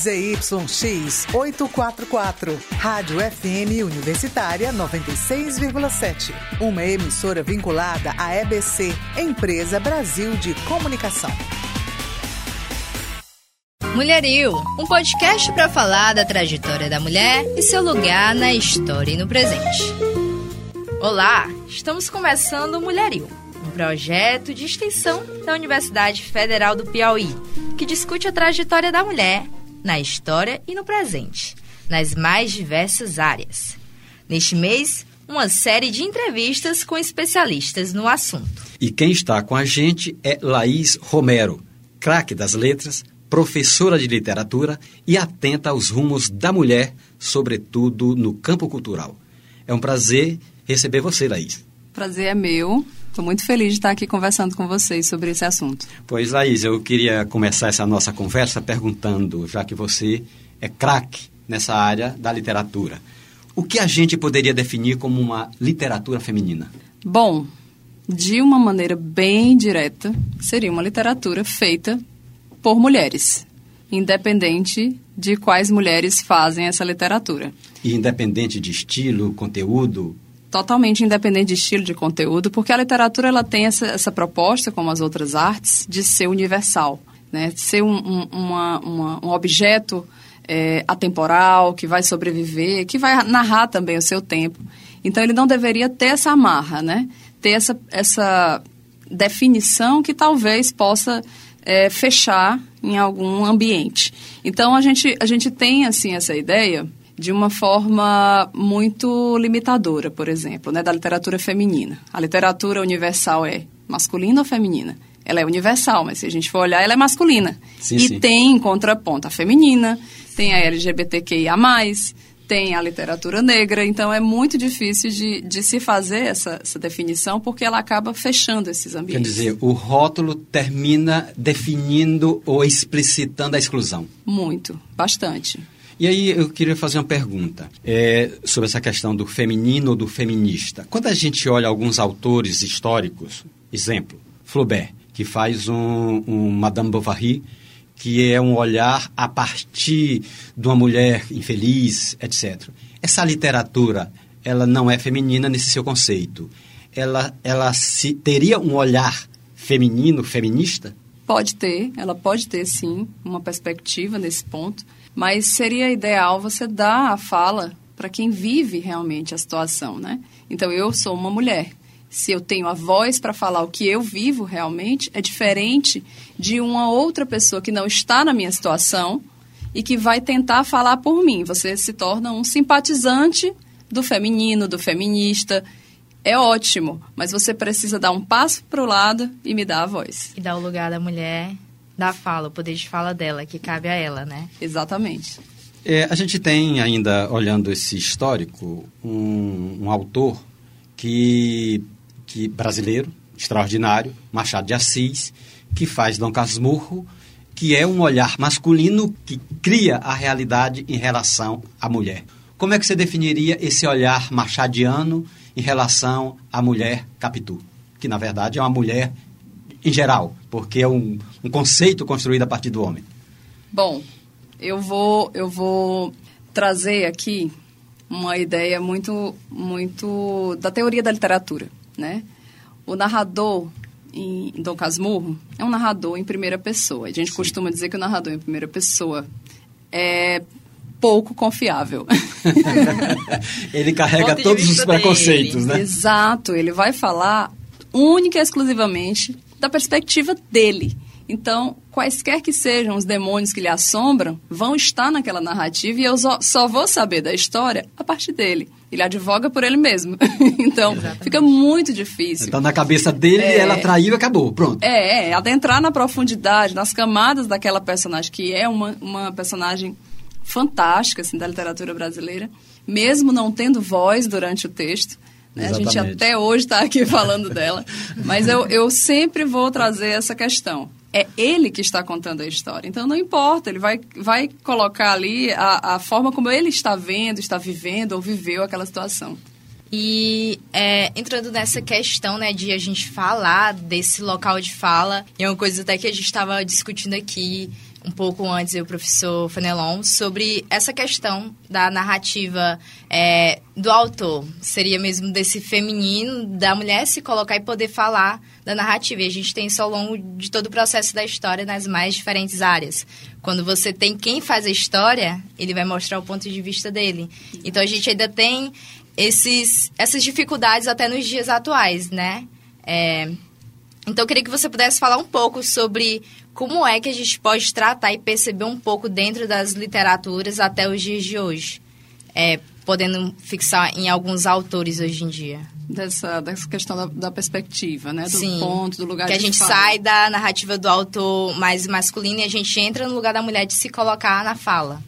ZYX 844, Rádio FM Universitária 96,7. Uma emissora vinculada à EBC, Empresa Brasil de Comunicação. Mulheril, um podcast para falar da trajetória da mulher e seu lugar na história e no presente. Olá, estamos começando o Mulheril, um projeto de extensão da Universidade Federal do Piauí, que discute a trajetória da mulher na história e no presente, nas mais diversas áreas. Neste mês, uma série de entrevistas com especialistas no assunto. E quem está com a gente é Laís Romero, craque das letras, professora de literatura e atenta aos rumos da mulher, sobretudo no campo cultural. É um prazer receber você, Laís. Prazer é meu. Estou muito feliz de estar aqui conversando com vocês sobre esse assunto. Pois, Laís, eu queria começar essa nossa conversa perguntando, já que você é craque nessa área da literatura, o que a gente poderia definir como uma literatura feminina? Bom, de uma maneira bem direta, seria uma literatura feita por mulheres, independente de quais mulheres fazem essa literatura. E independente de estilo, conteúdo? Totalmente independente de estilo, de conteúdo, porque a literatura ela tem essa, essa proposta, como as outras artes, de ser universal, né? de ser um, um, uma, uma, um objeto é, atemporal, que vai sobreviver, que vai narrar também o seu tempo. Então, ele não deveria ter essa amarra, né? ter essa, essa definição que talvez possa é, fechar em algum ambiente. Então a gente, a gente tem assim essa ideia de uma forma muito limitadora, por exemplo, né, da literatura feminina. A literatura universal é masculina ou feminina? Ela é universal, mas se a gente for olhar, ela é masculina. Sim, e sim. tem em contraponto a feminina, tem a LGBTQIA+, tem a literatura negra, então é muito difícil de, de se fazer essa, essa definição porque ela acaba fechando esses Quer ambientes. dizer, o rótulo termina definindo ou explicitando a exclusão. Muito, bastante. E aí eu queria fazer uma pergunta é, sobre essa questão do feminino ou do feminista. Quando a gente olha alguns autores históricos, exemplo, Flaubert, que faz um, um Madame Bovary, que é um olhar a partir de uma mulher infeliz, etc. Essa literatura, ela não é feminina nesse seu conceito. Ela, ela se, teria um olhar feminino, feminista? Pode ter, ela pode ter sim uma perspectiva nesse ponto, mas seria ideal você dar a fala para quem vive realmente a situação, né? Então eu sou uma mulher. Se eu tenho a voz para falar o que eu vivo realmente, é diferente de uma outra pessoa que não está na minha situação e que vai tentar falar por mim. Você se torna um simpatizante do feminino, do feminista. É ótimo, mas você precisa dar um passo para o lado e me dar a voz. E dar o lugar da mulher, da fala, o poder de fala dela, que cabe a ela, né? Exatamente. É, a gente tem ainda, olhando esse histórico, um, um autor que, que brasileiro, extraordinário, Machado de Assis, que faz Dom Casmurro, que é um olhar masculino que cria a realidade em relação à mulher. Como é que você definiria esse olhar machadiano em relação à mulher Capitu? Que, na verdade, é uma mulher em geral, porque é um, um conceito construído a partir do homem. Bom, eu vou, eu vou trazer aqui uma ideia muito, muito da teoria da literatura, né? O narrador em Dom Casmurro é um narrador em primeira pessoa. A gente costuma dizer que o narrador em primeira pessoa é pouco confiável. Ele carrega todos os preconceitos, dele. né? Exato, ele vai falar única e exclusivamente da perspectiva dele. Então, quaisquer que sejam os demônios que lhe assombram, vão estar naquela narrativa e eu só, vou saber da história a partir dele. Ele advoga por ele mesmo. então, fica muito difícil. Então, na cabeça dele, É. ela traiu e acabou. Pronto. É, é, adentrar na profundidade, nas camadas daquela personagem, que é uma, uma personagem fantástica, assim, da literatura brasileira, mesmo não tendo voz durante o texto. né? A gente Exatamente. até hoje está aqui falando dela. Mas eu, eu sempre vou trazer essa questão. É ele que está contando a história. Então, não importa, ele vai, vai colocar ali a, a forma como ele está vendo, está vivendo ou viveu aquela situação. E é, entrando nessa questão, né, de a gente falar desse local de fala, é uma coisa até que a gente estava discutindo aqui um pouco antes, o professor Fenelon, sobre essa questão da narrativa é, do autor. Seria mesmo desse feminino, da mulher se colocar e poder falar da narrativa. E a gente tem isso ao longo de todo o processo da história nas mais diferentes áreas. Quando você tem quem faz a história, ele vai mostrar o ponto de vista dele. Então a gente ainda tem esses, essas dificuldades até nos dias atuais, né? É, então eu queria que você pudesse falar um pouco sobre como é que a gente pode tratar e perceber um pouco dentro das literaturas até os dias de hoje, é, podendo fixar em alguns autores hoje em dia. Dessa, dessa questão da, da perspectiva, né? Do Sim, ponto, do lugar que a gente fala. sai da narrativa do autor mais masculino e a gente entra no lugar da mulher de se colocar na fala.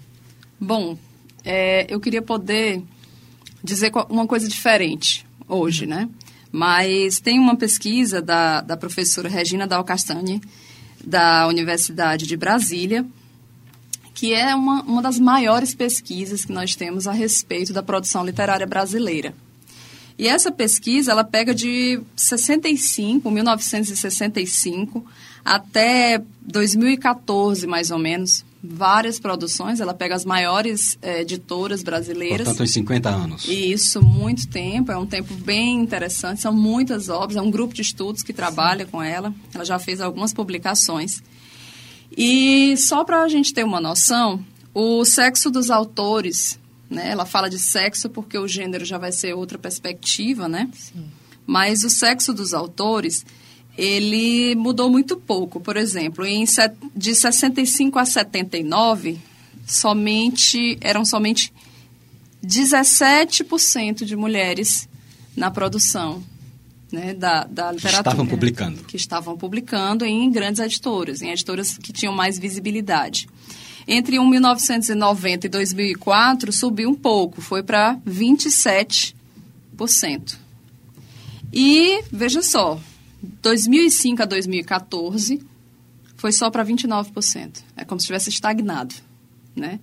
Bom, é, eu queria poder dizer uma coisa diferente hoje, né? Mas tem uma pesquisa da, da professora Regina Dal Castanhe, da Universidade de Brasília, que é uma, uma das maiores pesquisas que nós temos a respeito da produção literária brasileira. E essa pesquisa, ela pega de 65, 1965, até 2014, mais ou menos, várias produções. Ela pega as maiores eh, editoras brasileiras. Portanto, uns 50 anos. Isso, muito tempo, é um tempo bem interessante, são muitas obras, é um grupo de estudos que trabalha com ela, ela já fez algumas publicações. E só para a gente ter uma noção, o sexo dos autores, né, ela fala de sexo porque o gênero já vai ser outra perspectiva, né? Mas o sexo dos autores, ele mudou muito pouco. Por exemplo, em, de 65 a 79, somente eram somente 17% de mulheres na produção né, da, da literatura. Estavam publicando. Que estavam publicando em grandes editoras, em editoras que tinham mais visibilidade. Entre 1990 e 2004, subiu um pouco, foi para 27%. E, veja só, 2005 a 2014, foi só para 29%. É como se tivesse estagnado, né?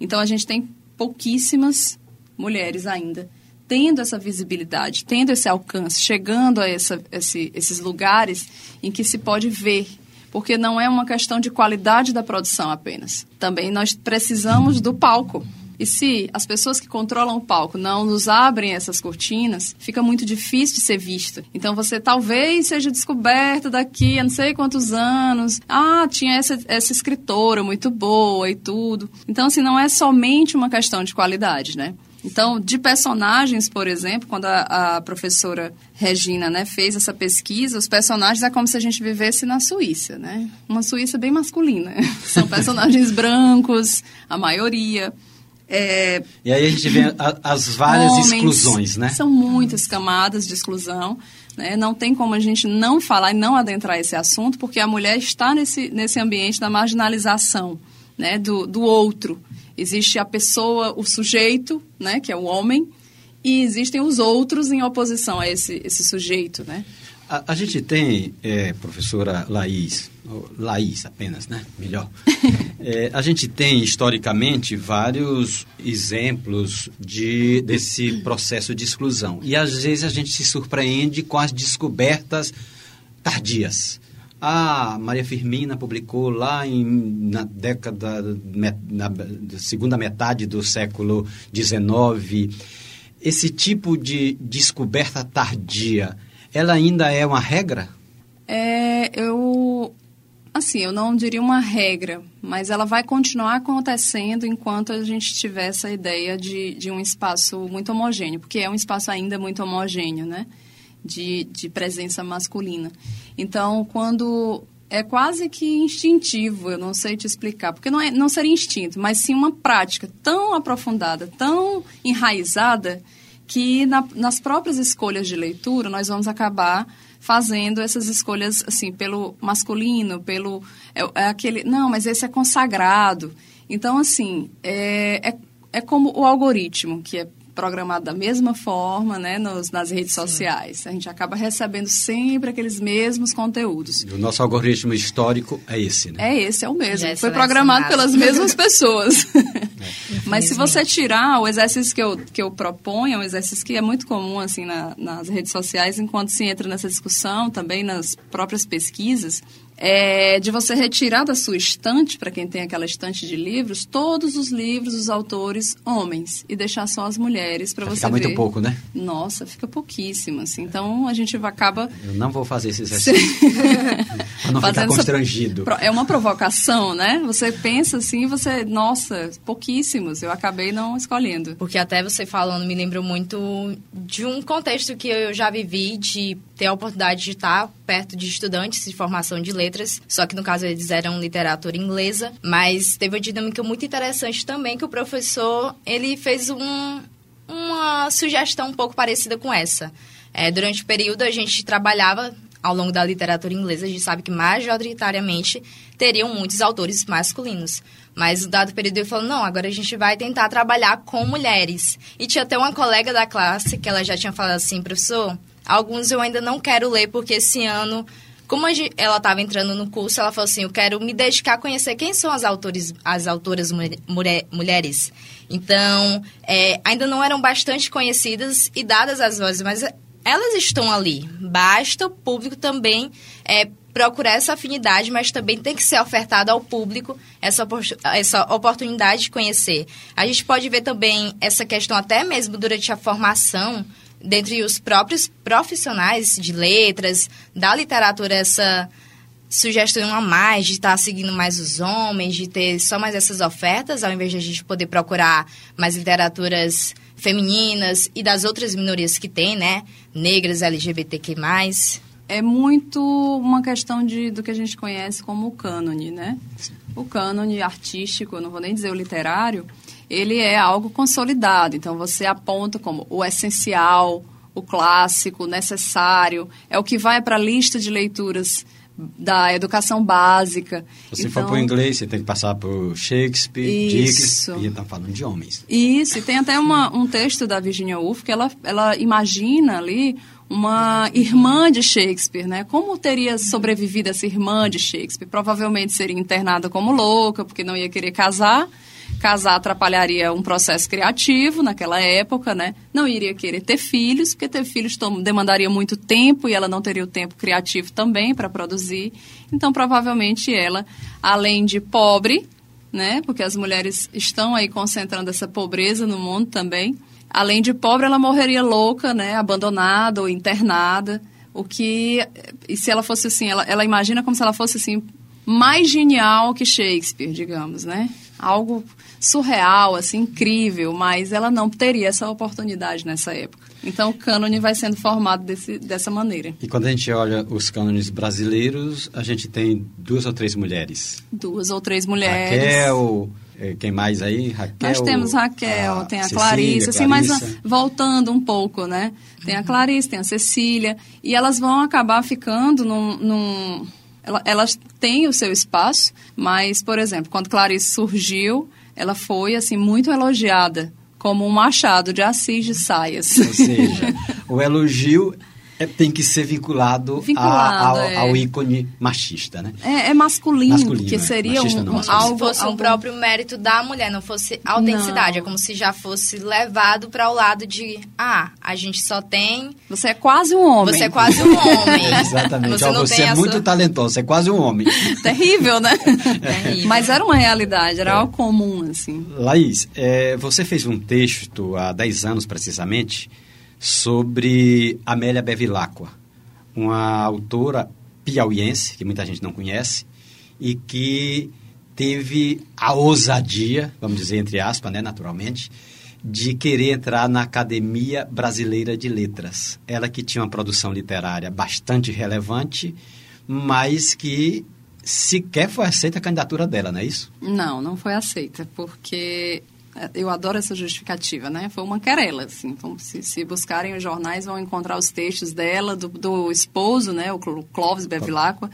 Então, a gente tem pouquíssimas mulheres ainda tendo essa visibilidade, tendo esse alcance, chegando a essa, esse, esses lugares em que se pode ver. Porque não é uma questão de qualidade da produção apenas. Também nós precisamos do palco. E se as pessoas que controlam o palco não nos abrem essas cortinas, fica muito difícil de ser visto. Então você talvez seja descoberto daqui a não sei quantos anos. Ah, tinha essa, essa escritora muito boa e tudo. Então, assim, não é somente uma questão de qualidade, né? Então, de personagens, por exemplo, quando a, a professora Regina né, fez essa pesquisa, os personagens é como se a gente vivesse na Suíça, né? Uma Suíça bem masculina. São personagens brancos, a maioria. É, E aí a gente vê a- as várias homens. exclusões, né? São muitas camadas de exclusão. Né? Não tem como a gente não falar e não adentrar esse assunto, porque a mulher está nesse, nesse ambiente da marginalização né? do, do outro. Existe a pessoa, o sujeito, né? que é o homem, e existem os outros em oposição a esse, esse sujeito. Né? A, a gente tem, é, professora Laís, Laís apenas, né? Melhor. É, a gente tem, historicamente, vários exemplos de, desse processo de exclusão. E, às vezes, a gente se surpreende com as descobertas tardias. A Maria Firmina publicou lá em, na década, na segunda metade do século XIX, esse tipo de descoberta tardia, ela ainda é uma regra? É, eu. Assim, eu não diria uma regra, mas ela vai continuar acontecendo enquanto a gente tiver essa ideia de, de um espaço muito homogêneo, porque é um espaço ainda muito homogêneo, né? De, de presença masculina. Então, quando. É quase que instintivo, eu não sei te explicar, porque não, é, não seria instinto, mas sim uma prática tão aprofundada, tão enraizada, que na- nas próprias escolhas de leitura nós vamos acabar fazendo essas escolhas assim pelo masculino, pelo é, é aquele não, mas esse é consagrado. Então assim é, é, é como o algoritmo que é programado da mesma forma, né, nos, nas redes sociais. A gente acaba recebendo sempre aqueles mesmos conteúdos. O nosso algoritmo histórico é esse, né? É esse, é o mesmo. Já é Foi programado pelas mesmas pessoas. Mas se você tirar o exercício que eu, que eu proponho, é um exercício que é muito comum assim na- nas redes sociais, enquanto se entra nessa discussão, também nas próprias pesquisas, é de você retirar da sua estante, para quem tem aquela estante de livros, todos os livros dos autores homens e deixar só as mulheres para você fica ver. muito pouco, né? Nossa, fica pouquíssimo, assim. Então a gente acaba Eu não vou fazer esse exercício. pra não ficar fazendo essa- constrangido. Pro- É uma provocação, né? Você pensa assim, você, nossa, pouquíssimos. Eu acabei não escolhendo. Porque até você falando me lembrou muito de um contexto que eu já vivi de ter a oportunidade de estar perto de estudantes de formação de letras, só que no caso eles eram literatura inglesa, mas teve uma dinâmica muito interessante também que o professor, ele fez um, uma sugestão um pouco parecida com essa. É, durante o período a gente trabalhava ao longo da literatura inglesa, a gente sabe que majoritariamente teriam muitos autores masculinos. Mas no dado período ele falou, não, agora a gente vai tentar trabalhar com mulheres. E tinha até uma colega da classe que ela já tinha falado assim, professor, alguns eu ainda não quero ler porque esse ano... Como ela estava entrando no curso, ela falou assim, eu quero me dedicar a conhecer quem são as, autores, as autoras mulher- mulher- mulheres. Então, é, ainda não eram bastante conhecidas e dadas as vozes, mas elas estão ali. Basta o público também é, procurar essa afinidade, mas também tem que ser ofertada ao público essa, essa oportunidade de conhecer. A gente pode ver também essa questão até mesmo durante a formação, dentre os próprios profissionais de letras, da literatura, essa sugestão a mais de estar seguindo mais os homens, de ter só mais essas ofertas, ao invés de a gente poder procurar mais literaturas femininas e das outras minorias que tem, né? Negras, LGBTQ+. É muito uma questão de, do que a gente conhece como o cânone, né? O cânone artístico, eu não vou nem dizer o literário, ele é algo consolidado. Então, você aponta como o essencial, o clássico, o necessário, é o que vai para a lista de leituras da educação básica. Se você então, for para o inglês, você tem que passar por Shakespeare, Isso. Dickens, e estamos falando de homens. Isso, e tem até uma, um texto da Virginia Woolf que ela, ela imagina ali uma irmã de Shakespeare, né? Como teria sobrevivido essa irmã de Shakespeare? Provavelmente seria internada como louca, porque não ia querer casar. Casar atrapalharia um processo criativo naquela época, né? Não iria querer ter filhos, porque ter filhos demandaria muito tempo e ela não teria o tempo criativo também para produzir. Então, provavelmente ela, além de pobre, né? Porque as mulheres estão aí concentrando essa pobreza no mundo também. Além de pobre, ela morreria louca, né? Abandonada ou internada. O que, e se ela fosse assim, ela, ela imagina como se ela fosse assim mais genial que Shakespeare, digamos, né? Algo surreal, assim, incrível, mas ela não teria essa oportunidade nessa época. Então, o cânone vai sendo formado desse, dessa maneira. E quando a gente olha os cânones brasileiros, a gente tem duas ou três mulheres. Duas ou três mulheres. Raquel, eh, quem mais aí? Raquel. Nós temos Raquel, tem a Cecília, Clarice, assim, mas Clarissa. ah, voltando um pouco, né? Tem a Clarice, tem a Cecília, e elas vão acabar ficando num. num- ela- elas têm o seu espaço, mas, por exemplo, quando Clarice surgiu, ela foi, assim, muito elogiada como um machado de Assis de saias. Ou seja, o elogio é- tem que ser vinculado, a- Vinculado, ao, é. ao ícone machista, né? É, é masculino, Masculino, que é. seria um, não, um algo... Se fosse um algo- próprio mérito da mulher, não fosse autenticidade. Não. É como se já fosse levado para o lado de, ah, a gente só tem... Você é quase um homem. Você é quase um homem. Exatamente. Você não você tem é muito talentoso, você é quase um homem. Terrível, né? Terrível. Mas era uma realidade, era algo comum, assim. Laís, você fez um texto há 10 anos precisamente sobre Amélia Bevilacqua, uma autora piauiense que muita gente não conhece e que teve a ousadia, vamos dizer entre aspas, né, naturalmente, de querer entrar na Academia Brasileira de Letras. Ela que tinha uma produção literária bastante relevante, mas que sequer foi aceita a candidatura dela, não é isso? Não, não foi aceita, porque eu adoro essa justificativa, né? Foi uma querela, assim. Então, se, se buscarem os jornais, vão encontrar os textos dela, do, do esposo, né? O Clóvis Bevilacqua,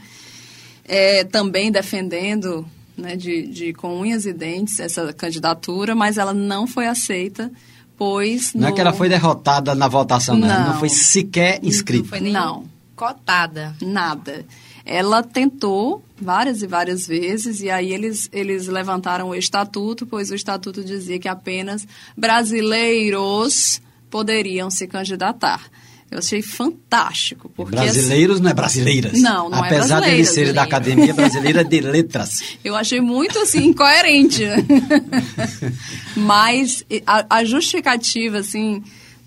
eh, também defendendo, né, de, de com unhas e dentes essa candidatura, mas ela não foi aceita, pois... Não é no- que ela foi derrotada na votação, não. Ela Não. não foi sequer Não inscrita. foi nem Não. cotada. Nada. Ela tentou várias e várias vezes e aí eles, eles levantaram o estatuto, pois o estatuto dizia que apenas brasileiros poderiam se candidatar. Eu achei fantástico. Porque, brasileiros assim, não é brasileiras. Não, não Apesar é Apesar de serem da Academia Brasileira de Letras. Eu achei muito, assim, incoerente. Mas a, a, justificativa, assim,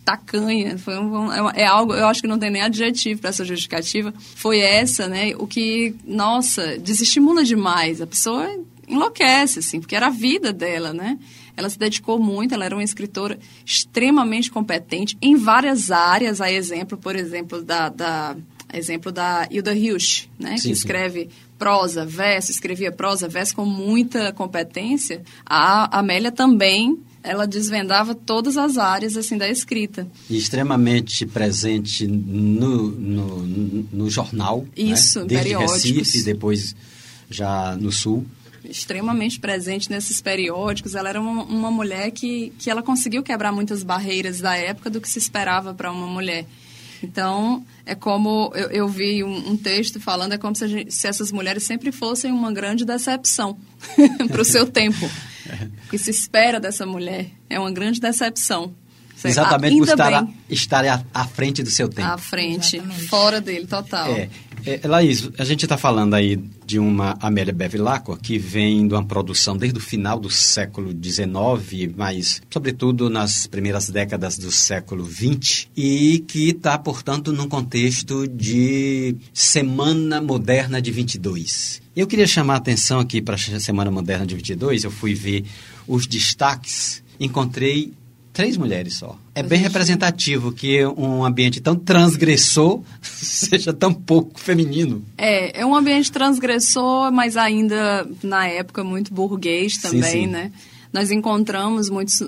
tacanha, foi um, é, é algo, eu acho que não tem nem adjetivo para essa justificativa, foi essa, né? O que, nossa, desestimula demais. A pessoa enlouquece, assim, porque era a vida dela, né? Ela se dedicou muito, ela era uma escritora extremamente competente em várias áreas, a exemplo, por exemplo, da, da exemplo da Hilda Hilsch, né, sim, que escreve sim. Prosa, verso, escrevia prosa, verso com muita competência. A Amélia também ela desvendava todas as áreas assim da escrita. E extremamente presente no, no, no jornal. Né? Isso, né? Desde. Recife, depois já no Sul extremamente presente nesses periódicos. Ela era uma, uma mulher que, que ela conseguiu quebrar muitas barreiras da época do que se esperava para uma mulher. Então, é como eu, eu vi um, um, texto falando, é como se, gente, se, essas mulheres sempre fossem uma grande decepção para o seu tempo. O que se espera dessa mulher é uma grande decepção. Exatamente por estar, estar à, à, frente do seu tempo. À frente, Exatamente. fora dele, total. É, é, Laís, a gente está falando aí de uma Amélia Bevilacqua que vem de uma produção desde o final do século XIX, mas sobretudo nas primeiras décadas do século XX, e que está, portanto, num contexto de Semana Moderna de 22. Eu queria chamar a atenção aqui para a Semana Moderna de 22, eu fui ver os destaques, encontrei três mulheres só. É bem representativo que um ambiente tão transgressor seja tão pouco feminino. É, é um ambiente transgressor, mas ainda na época muito burguês também, sim, sim. né? Nós encontramos muitos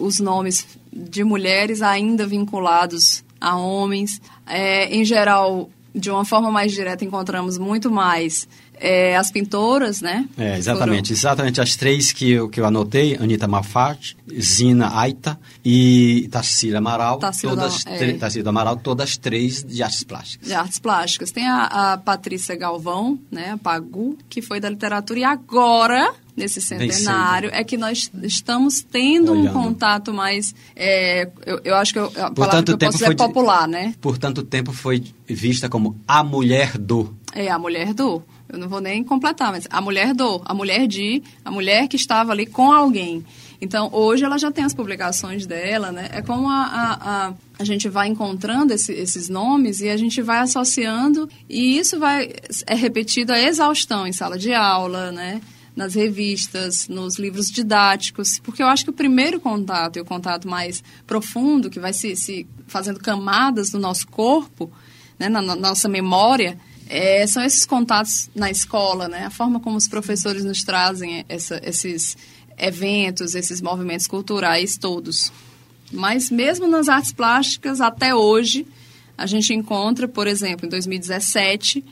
os nomes de mulheres ainda vinculados a homens. É, em geral, de uma forma mais direta, encontramos muito mais é, as pintoras, né? É, exatamente. Foram... Exatamente as três que eu, que eu anotei, Anitta Mafat, Zina Aita e Tarsila Amaral. Tarsila todas, é. Tarsila Amaral, todas três de artes plásticas. De artes plásticas. Tem a, a Patrícia Galvão, né, a Pagu, que foi da literatura, e agora nesse centenário é que nós estamos tendo Olhando. um contato mais é, eu, eu, acho que eu, a por palavra que eu posso dizer é popular, né? Por tanto tempo foi vista como a mulher do. É, a mulher do. Eu não vou nem completar, mas a mulher do, a mulher de, a mulher que estava ali com alguém. Então, hoje ela já tem as publicações dela, né? É como a, a, a, a gente vai encontrando esse, esses nomes e a gente vai associando e isso vai é repetido a exaustão em sala de aula, né? nas revistas, nos livros didáticos, porque eu acho que o primeiro contato e o contato mais profundo, que vai se, se fazendo camadas no nosso corpo, né, na, na nossa memória, é, são esses contatos na escola, né, a forma como os professores nos trazem essa, esses eventos, esses movimentos culturais todos. Mas mesmo nas artes plásticas, até hoje, a gente encontra, por exemplo, em 2017,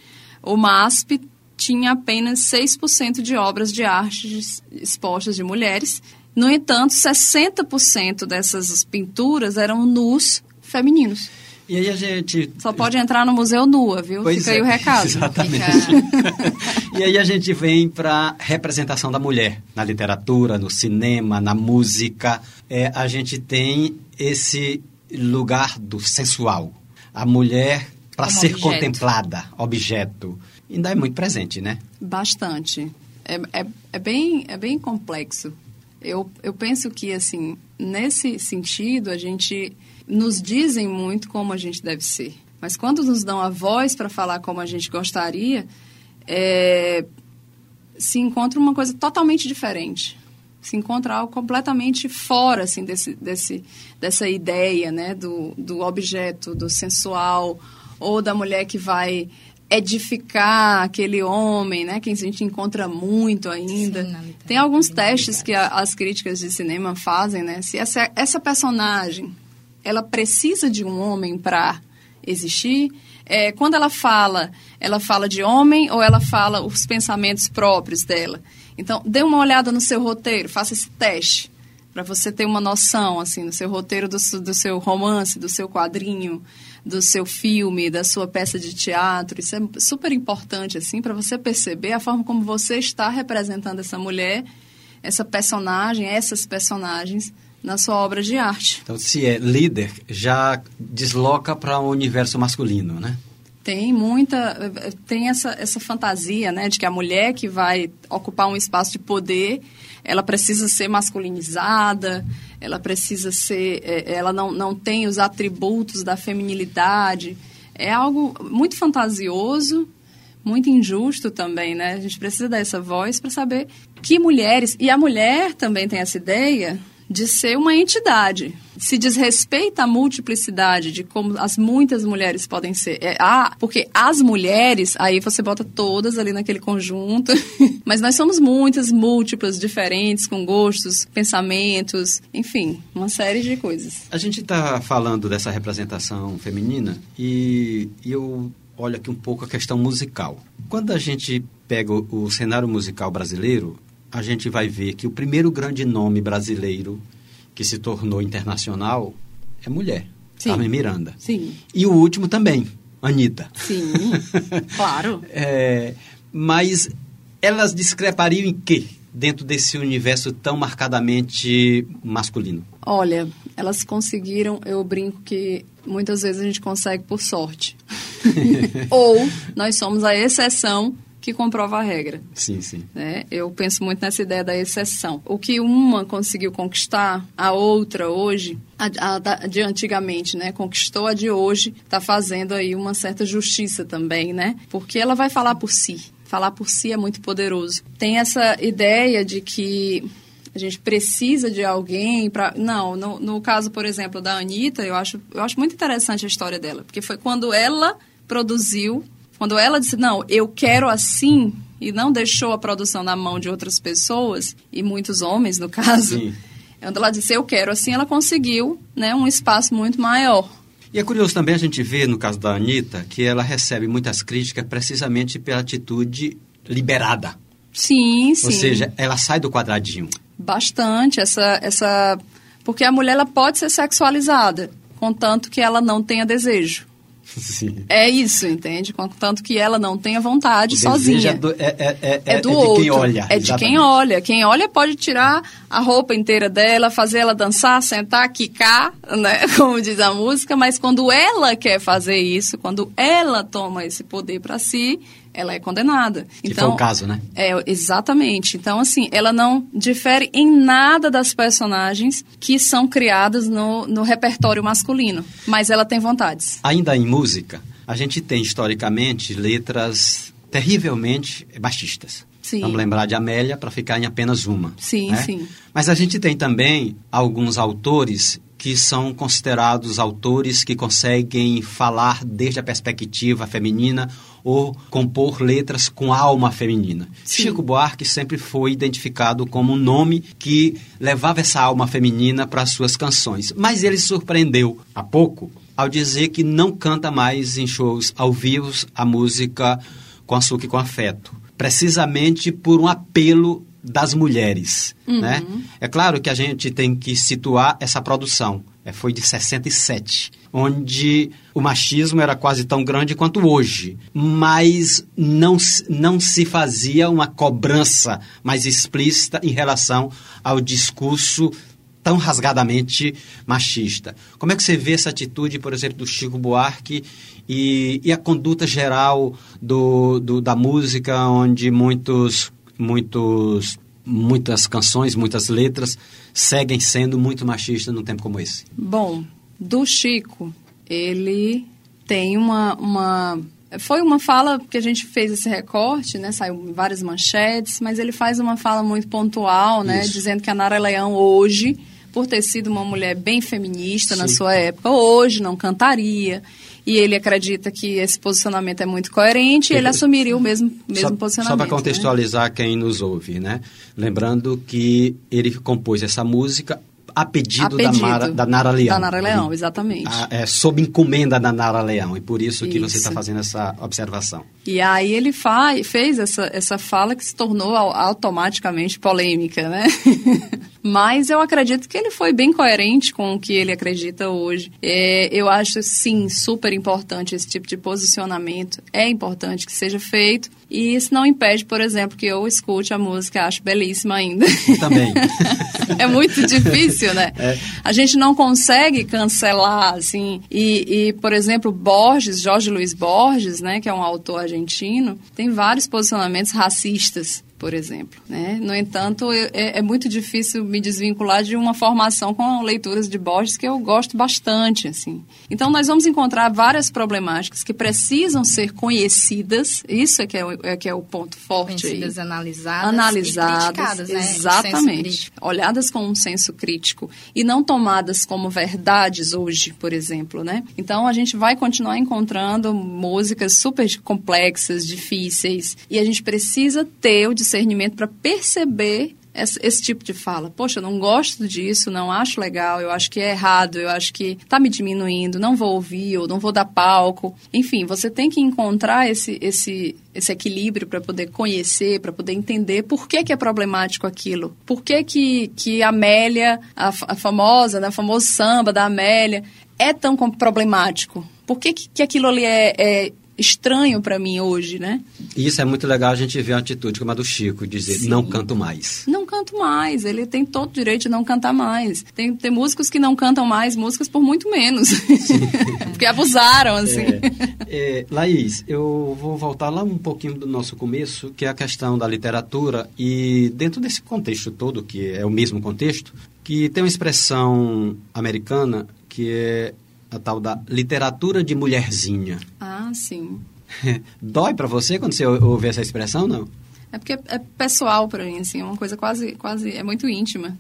o MASP tinha apenas 6% de obras de arte expostas de mulheres. No entanto, 60% dessas pinturas eram nus femininos. E aí a gente. Só pode entrar no museu nua, viu? Pois Fica é, aí o recado. Exatamente. e aí a gente vem para representação da mulher na literatura, no cinema, na música. É, a gente tem esse lugar do sensual. A mulher para ser objeto. contemplada, objeto ainda é muito presente, né? Bastante. É, é, é, bem, é bem complexo. Eu, eu penso que, assim, nesse sentido, a gente nos dizem muito como a gente deve ser. Mas quando nos dão a voz para falar como a gente gostaria, é, se encontra uma coisa totalmente diferente. Se encontra algo completamente fora assim, desse, desse, dessa ideia né, do, do objeto, do sensual, ou da mulher que vai edificar aquele homem, né, que a gente encontra muito ainda. Sim, Tem alguns testes que a, as críticas de cinema fazem, né? Se essa, essa personagem, ela precisa de um homem para existir, é, quando ela fala, ela fala de homem ou ela fala os pensamentos próprios dela. Então, dê uma olhada no seu roteiro, faça esse teste para você ter uma noção, assim, no seu roteiro do, do seu romance, do seu quadrinho, do seu filme, da sua peça de teatro. Isso é super importante, assim, para você perceber a forma como você está representando essa mulher, essa personagem, essas personagens na sua obra de arte. Então, se é líder, já desloca para o universo masculino, né? Tem muita, tem essa, essa fantasia, né, de que a mulher que vai ocupar um espaço de poder, ela precisa ser masculinizada, ela precisa ser, é, ela não, não tem os atributos da feminilidade. É algo muito fantasioso, muito injusto também, né? A gente precisa dessa voz para saber que mulheres, e a mulher também tem essa ideia de ser uma entidade. Se desrespeita a multiplicidade de como as muitas mulheres podem ser. É, ah, porque as mulheres, aí você bota todas ali naquele conjunto, mas nós somos muitas, múltiplas, diferentes, com gostos, pensamentos, enfim, uma série de coisas. A gente está falando dessa representação feminina e, e eu olho aqui um pouco a questão musical. Quando a gente pega o, o cenário musical brasileiro, a gente vai ver que o primeiro grande nome brasileiro que se tornou internacional é mulher, Sim. Carmen Miranda. Sim. E o último também, Anitta. Sim, claro. é, mas elas discrepariam em quê? Dentro desse universo tão marcadamente masculino? Olha, elas conseguiram, eu brinco que muitas vezes a gente consegue por sorte. Ou nós somos a exceção que comprova a regra. Sim, sim. Né? Eu penso muito nessa ideia da exceção. O que uma conseguiu conquistar, a outra hoje, a, a, de antigamente, né, conquistou a de hoje, está fazendo aí uma certa justiça também, né? Porque ela vai falar por si. Falar por si é muito poderoso. Tem essa ideia de que a gente precisa de alguém para não no, no, caso por exemplo da Anitta eu acho eu acho muito interessante a história dela porque foi quando ela produziu quando ela disse, não, eu quero assim, e não deixou a produção na mão de outras pessoas, e muitos homens, no caso, Sim. quando ela disse, eu quero assim, ela conseguiu né, um espaço muito maior. E é curioso também a gente ver, no caso da Anitta, que ela recebe muitas críticas precisamente pela atitude liberada. Sim, sim. Ou seja, ela sai do quadradinho. Bastante. Essa, essa... Porque a mulher ela pode ser sexualizada, contanto que ela não tenha desejo. Sim. É isso, entende? Contanto que ela não tenha vontade o sozinha. É do, é, é, é, é do é outro. de quem olha. É de quem olha. Quem olha pode tirar a roupa inteira dela, fazer ela dançar, sentar, quicar, né? Como diz a música, mas quando ela quer fazer isso, quando ela toma esse poder para si, ela é condenada. Que então, foi o caso, né? É, exatamente. Então, assim, ela não difere em nada das personagens que são criadas no, no repertório masculino, mas ela tem vontades. Ainda em música, a gente tem historicamente letras terrivelmente baixistas. Sim. Vamos lembrar de Amélia para ficar em apenas uma. Sim, né? sim. Mas a gente tem também alguns autores que são considerados autores que conseguem falar desde a perspectiva feminina ou compor letras com alma feminina. Sim. Chico Buarque sempre foi identificado como um nome que levava essa alma feminina para as suas canções. Mas ele surpreendeu há pouco ao dizer que não canta mais em shows ao vivo a música com açúcar e com afeto. Precisamente por um apelo das mulheres. Uhum. Né? É claro que a gente tem que situar essa produção. É, foi de 67, onde o machismo era quase tão grande quanto hoje, mas não, não se fazia uma cobrança mais explícita em relação ao discurso tão rasgadamente machista. Como é que você vê essa atitude, por exemplo, do Chico Buarque e, e a conduta geral do, do, da música, onde muitos muitos, muitas canções, muitas letras seguem sendo muito machistas num tempo como esse? Bom, do Chico, ele tem uma, uma foi uma fala que a gente fez esse recorte, né? Saiu várias manchetes, mas ele faz uma fala muito pontual, né? Isso. Dizendo que a Nara Leão hoje, por ter sido uma mulher bem feminista Sim. na sua época, hoje não cantaria e ele acredita que esse posicionamento é muito coerente e ele assumiria o mesmo, mesmo só, posicionamento. Só para contextualizar né? quem nos ouve, né? Lembrando que ele compôs essa música a pedido, a pedido da, Mara, da, Nara Leão. Da Nara Leão, exatamente. A, é, sob encomenda da Nara Leão, e por isso que isso. você está fazendo essa observação. E aí ele faz, fez essa, essa fala que se tornou automaticamente polêmica, né? Mas eu acredito que ele foi bem coerente com o que ele acredita hoje. É, eu acho, sim, super importante esse tipo de posicionamento. É importante que seja feito. E isso não impede, por exemplo, que eu escute a música, acho belíssima ainda. Também. é muito difícil, né? É. A gente não consegue cancelar, assim. E, e, por exemplo, Borges, Jorge Luiz Borges, né, que é um autor argentino, tem vários posicionamentos racistas por exemplo. Né? No entanto, é, é, muito difícil me desvincular de uma formação com leituras de Borges que eu gosto bastante. Assim. Então, nós vamos encontrar várias problemáticas que precisam ser conhecidas, isso é que é o, é, que é o ponto forte conhecidas, aí. analisadas, analisadas né? exatamente. Olhadas com um senso crítico e não tomadas como verdades hoje, por exemplo. Né? Então, a gente vai continuar encontrando músicas super complexas, difíceis, e a gente precisa ter o discernimento para perceber esse, esse, tipo de fala. Poxa, eu não gosto disso, não acho legal, eu acho que é errado, eu acho que está me diminuindo, não vou ouvir ou não vou dar palco. Enfim, você tem que encontrar esse, esse, esse equilíbrio para poder conhecer, para poder entender por que, que é problemático aquilo. Por que, que, que a Amélia, a, a famosa, né, o famoso samba da Amélia, é tão problemático? Por que, que aquilo ali é, é estranho para mim hoje, né? E isso é muito legal a gente ver a atitude como a do Chico, dizer Sim. não canto mais. Não canto mais, ele tem todo o direito de não cantar mais. Tem, tem músicos que não cantam mais músicas por muito menos, porque abusaram, assim. É, é, Laís, eu vou voltar lá um pouquinho do nosso começo, que é a questão da literatura, e dentro desse contexto todo, que é o mesmo contexto, que tem uma expressão americana que é a tal da literatura de mulherzinha. Ah, sim. Dói para você quando você ouve essa expressão, não? É porque é pessoal para mim, assim, é uma coisa quase, quase, é muito íntima.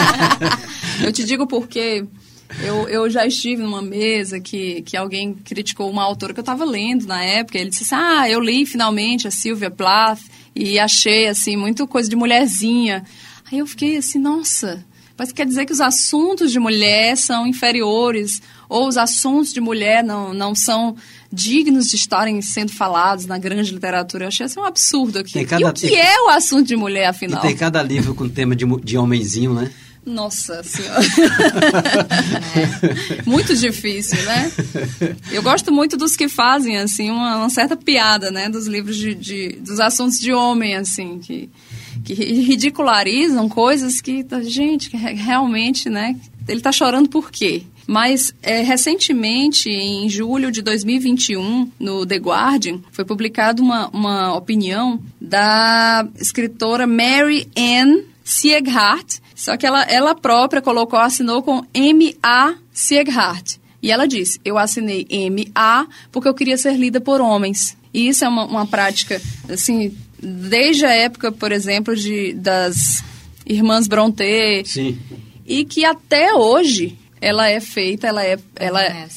eu te digo porque eu, eu já estive numa mesa que, que alguém criticou uma autora que eu estava lendo na época. Ele disse assim, ah, eu li finalmente a Sylvia Plath e achei, assim, muito coisa de mulherzinha. Aí eu fiquei assim, nossa, mas quer dizer que os assuntos de mulher são inferiores ou os assuntos de mulher não, não são dignos de estarem sendo falados na grande literatura. Eu achei assim um absurdo aqui. Cada, e o que tem, é o assunto de mulher, afinal? E tem cada livro com tema de, de homenzinho, né? Nossa Senhora. é. Muito difícil, né? Eu gosto muito dos que fazem, assim, uma, uma certa piada, né? Dos livros de, de, dos assuntos de homem, assim, que que ridicularizam coisas que, gente, que realmente, né? Ele está chorando por quê? Mas, é, recentemente, em julho de 2021, no The Guardian, foi publicada uma, uma opinião da escritora Mary Ann Sieghardt, só que ela, ela própria colocou, assinou com M.A. Sieghardt. E ela disse, eu assinei M.A. porque eu queria ser lida por homens. E isso é uma, uma prática, assim, desde a época, por exemplo, de, das irmãs Brontë. Sim. E que até hoje ela é feita, ela é. Ela é,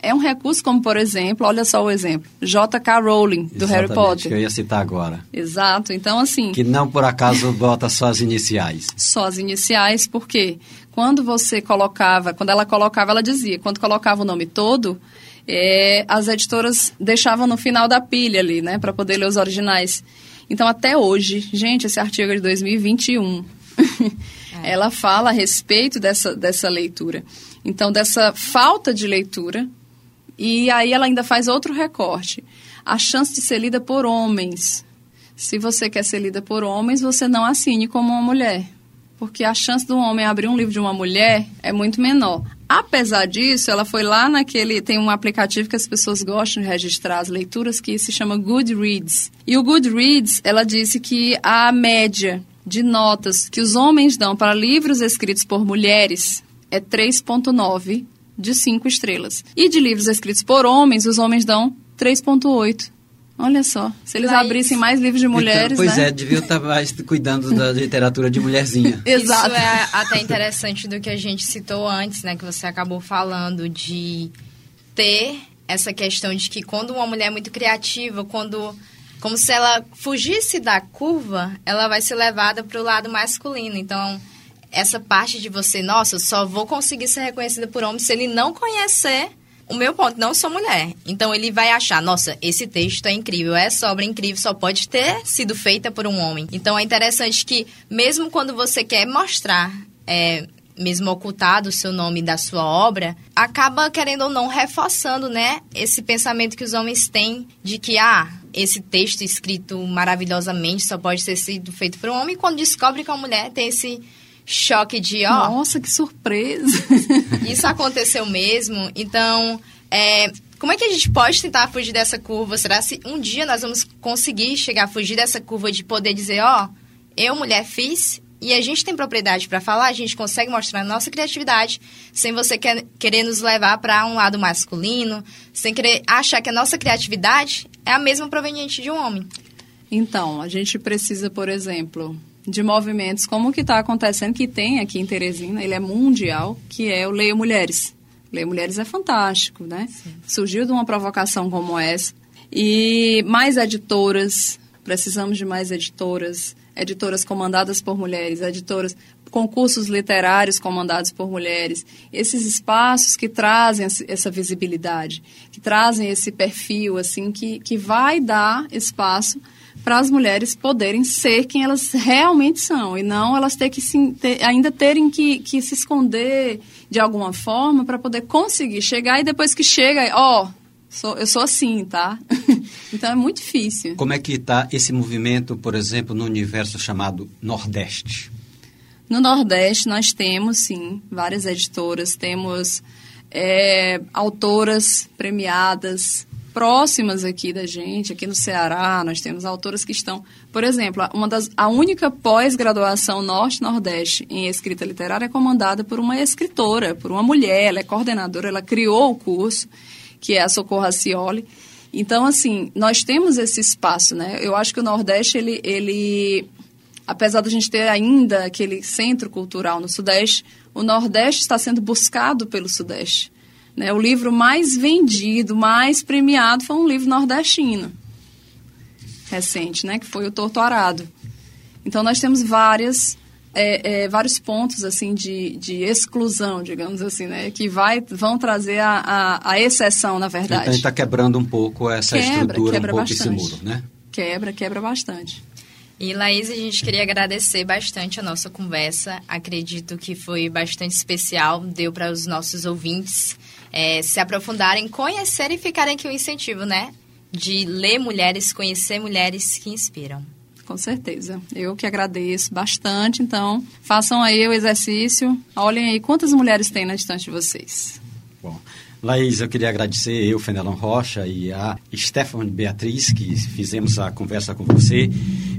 é um recurso como, por exemplo, olha só o exemplo, J.K. Rowling, do Exatamente, Harry Potter. que eu ia citar agora. Exato, então assim... Que não por acaso bota só as iniciais. Só as iniciais, porque quando você colocava, quando ela colocava, ela dizia, quando colocava o nome todo, é, as editoras deixavam no final da pilha ali, né, para poder ler os originais. Então, até hoje, gente, esse artigo é de 2021. É. Ela fala a respeito dessa, dessa leitura. Então, dessa falta de leitura. E aí ela ainda faz outro recorte. A chance de ser lida por homens. Se você quer ser lida por homens, você não assine como uma mulher. Porque a chance do homem abrir um livro de uma mulher é muito menor. Apesar disso, ela foi lá naquele. Tem um aplicativo que as pessoas gostam de registrar as leituras que se chama Goodreads. E o Goodreads, ela disse que a média de notas que os homens dão para livros escritos por mulheres é 3,9 de 5 estrelas. E de livros escritos por homens, os homens dão 3,8. Olha só, se eles Laís. abrissem mais livros de mulheres, então, Pois né? é, devia estar mais cuidando da literatura de mulherzinha. Exato. Isso é até interessante do que a gente citou antes, né? Que você acabou falando de ter essa questão de que quando uma mulher é muito criativa, quando como se ela fugisse da curva, ela vai ser levada para o lado masculino. Então, essa parte de você, nossa, só vou conseguir ser reconhecida por homem se ele não conhecer o meu ponto, não sou mulher. Então ele vai achar, nossa, esse texto é incrível, essa obra é incrível, só pode ter sido feita por um homem. Então é interessante que, mesmo quando você quer mostrar. É, mesmo ocultado o seu nome da sua obra, acaba querendo ou não reforçando, né, esse pensamento que os homens têm de que ah, esse texto escrito maravilhosamente só pode ter sido feito por um homem, quando descobre que uma mulher tem esse choque de, ó. Nossa, que surpresa! isso aconteceu mesmo. Então, é, como é que a gente pode tentar fugir dessa curva? Será que um dia nós vamos conseguir chegar a fugir dessa curva de poder dizer, ó, eu, mulher, fiz e a gente tem propriedade para falar, a gente consegue mostrar a nossa criatividade sem você quer, querer nos levar para um lado masculino, sem querer achar que a nossa criatividade é a mesma proveniente de um homem. Então, a gente precisa, por exemplo, de movimentos como o que está acontecendo, que tem aqui em Teresina, ele é mundial, que é o Leia Mulheres. Leia Mulheres é fantástico, né? Sim. Surgiu de uma provocação como essa. E mais editoras, precisamos de mais editoras, editoras comandadas por mulheres, editoras, concursos literários comandados por mulheres, esses espaços que trazem essa visibilidade, que trazem esse perfil, assim, que, que vai dar espaço para as mulheres poderem ser quem elas realmente são e não elas ter que se, ter, ainda terem que, que se esconder de alguma forma para poder conseguir chegar e depois que chega, ó, oh, sou, eu sou assim, tá? então é muito difícil. Como é que está esse movimento, por exemplo, no universo chamado Nordeste? No Nordeste nós temos, sim, várias editoras, temos é, autoras premiadas, próximas aqui da gente, aqui no Ceará, nós temos autoras que estão, por exemplo, uma das, a única pós-graduação Norte-Nordeste em escrita literária é comandada por uma escritora, por uma mulher, ela é coordenadora, ela criou o curso, que é a Socorro Acioli. Então, assim, nós temos esse espaço, né? Eu acho que o Nordeste, ele, ele apesar da gente ter ainda aquele centro cultural no Sudeste, o Nordeste está sendo buscado pelo Sudeste. Né? O livro mais vendido, mais premiado foi um livro nordestino recente, né? que foi o Torto Arado. Então nós temos várias é, é, vários pontos assim de, de exclusão, digamos assim, né? Que vai, vão trazer a, a, a exceção, na verdade. Então a gente está quebrando um pouco essa quebra, estrutura, quebra um pouco bastante. esse muro, né? Quebra, quebra bastante. E Laís, a gente queria agradecer bastante a nossa conversa. Acredito que foi bastante especial, deu para os nossos ouvintes é, se aprofundarem, conhecerem e ficarem aqui o incentivo, né? De ler mulheres, conhecer mulheres que inspiram. Com certeza. Eu que agradeço bastante. Então, façam aí o exercício. Olhem aí quantas mulheres tem na distância de vocês. Bom. Laís, eu queria agradecer eu, Fenelon Rocha, e a Stephanie Beatriz, que fizemos a conversa com você.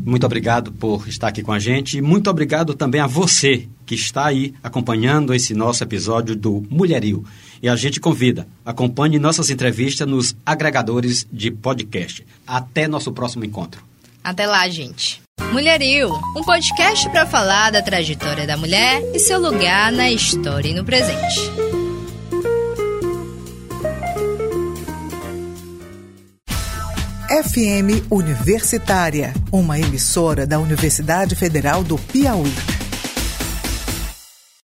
Muito obrigado por estar aqui com a gente. E muito obrigado também a você que está aí acompanhando esse nosso episódio do Mulherio. E a gente convida, acompanhe nossas entrevistas nos agregadores de podcast. Até nosso próximo encontro. Até lá, gente. Mulherio, um podcast para falar da trajetória da mulher e seu lugar na história e no presente. FM Universitária, uma emissora da Universidade Federal do Piauí.